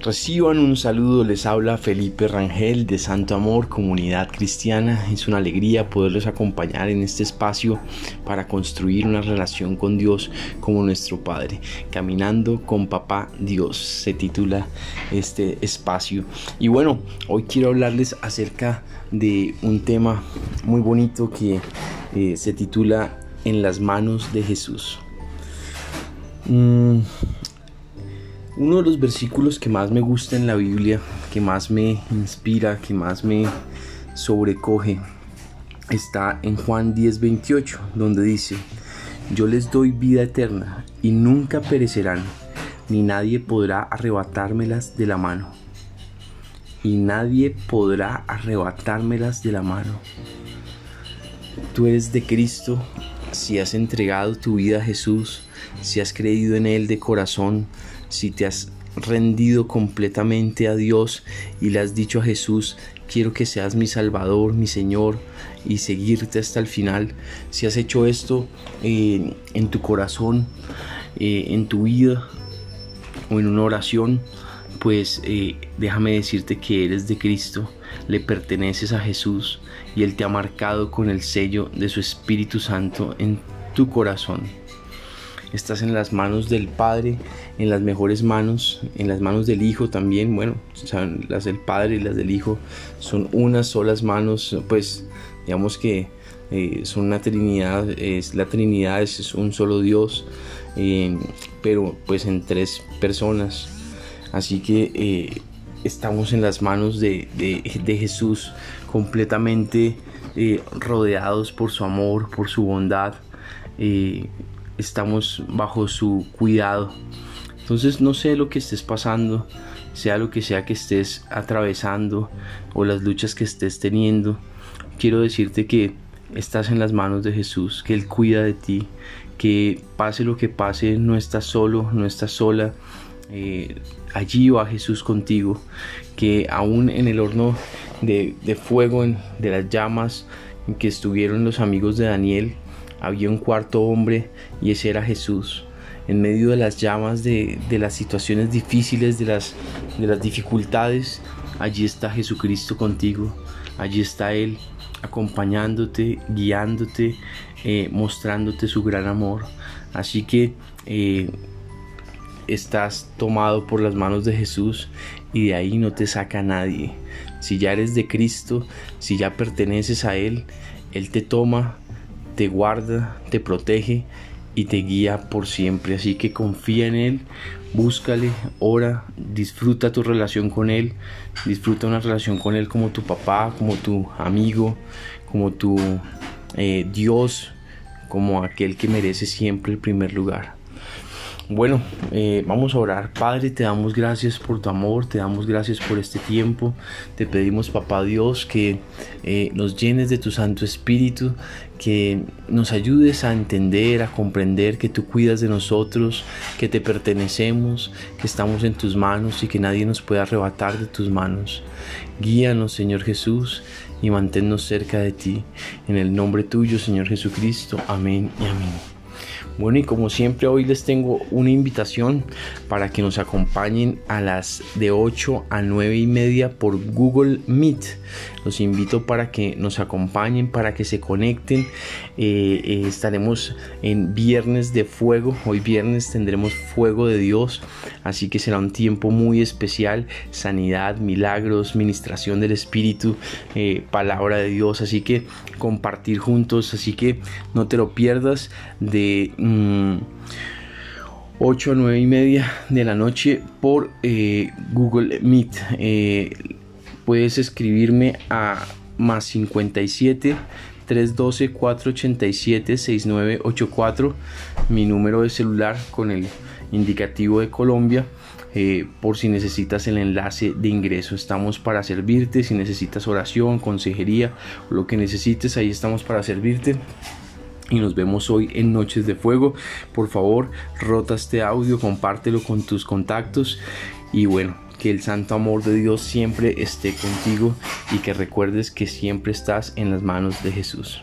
Reciban un saludo, les habla Felipe Rangel de Santo Amor, Comunidad Cristiana. Es una alegría poderles acompañar en este espacio para construir una relación con Dios como nuestro Padre. Caminando con Papá Dios se titula este espacio. Y bueno, hoy quiero hablarles acerca de un tema muy bonito que eh, se titula En las manos de Jesús. Mm, uno de los versículos que más me gusta en la Biblia, que más me inspira, que más me sobrecoge, está en Juan 10:28, donde dice, yo les doy vida eterna y nunca perecerán, ni nadie podrá arrebatármelas de la mano. Y nadie podrá arrebatármelas de la mano. Tú eres de Cristo, si has entregado tu vida a Jesús, si has creído en Él de corazón, si te has rendido completamente a Dios y le has dicho a Jesús, quiero que seas mi Salvador, mi Señor, y seguirte hasta el final, si has hecho esto eh, en tu corazón, eh, en tu vida o en una oración, pues eh, déjame decirte que eres de Cristo, le perteneces a Jesús y Él te ha marcado con el sello de su Espíritu Santo en tu corazón estás en las manos del Padre, en las mejores manos, en las manos del Hijo también, bueno, las del Padre y las del Hijo son unas solas manos, pues digamos que eh, son una Trinidad, es la Trinidad es, un solo Dios, eh, pero pues en tres personas, así que eh, estamos en las manos de, de Jesús completamente rodeados por su amor, por su bondad estamos bajo su cuidado. Entonces no sé lo que estés pasando, sea lo que sea que estés atravesando o las luchas que estés teniendo, quiero decirte que estás en las manos de Jesús, que Él cuida de ti, que pase lo que pase, no estás solo, no estás sola. Eh, allí va Jesús contigo, que aún en el horno de, de fuego, de las llamas en que estuvieron los amigos de Daniel, había un cuarto hombre y ese era Jesús. En medio de las llamas, de, las situaciones difíciles, de las, de las dificultades, allí está Jesucristo contigo. Allí está Él acompañándote, guiándote, eh, mostrándote su gran amor. Así que eh, estás tomado por las manos de Jesús y de ahí no te saca nadie. Si ya eres de Cristo, si ya perteneces a Él, Él te toma te guarda, te protege y te guía por siempre. Así que confía en Él, búscale, ora, disfruta tu relación con Él, disfruta una relación con Él como tu papá, como tu amigo, como tu eh, Dios, como aquel que merece siempre el primer lugar. Bueno, eh, vamos a orar. Padre, te damos gracias por tu amor, te damos gracias por este tiempo. Te pedimos, papá Dios, que eh, nos llenes de tu Santo Espíritu, que nos ayudes a entender, a comprender que tú cuidas de nosotros, que te pertenecemos, que estamos en tus manos y que nadie nos puede arrebatar de tus manos. Guíanos, Señor Jesús, y manténnos cerca de ti. En el nombre tuyo, Señor Jesucristo. Amén y amén. Bueno, y como siempre hoy les tengo una invitación para que nos acompañen a las de 8 a 9 y media por Google Meet. Los invito para que nos acompañen, para que se conecten. Eh, eh, estaremos en Viernes de Fuego. Hoy viernes tendremos Fuego de Dios. Así que será un tiempo muy especial. Sanidad, milagros, ministración del Espíritu, eh, palabra de Dios. Así que compartir juntos. Así que no te lo pierdas de... 8 mm, a 9 y media de la noche por eh, Google Meet. Eh, puedes escribirme a más 57 312 487 6984 mi número de celular con el indicativo de Colombia eh, por si necesitas el enlace de ingreso. Estamos para servirte. Si necesitas oración consejería lo que necesites ahí estamos para servirte y nos vemos hoy en Noches de Fuego. Por favor, rota este audio, compártelo con tus contactos y bueno, que el santo amor de Dios siempre esté contigo y que recuerdes que siempre estás en las manos de Jesús.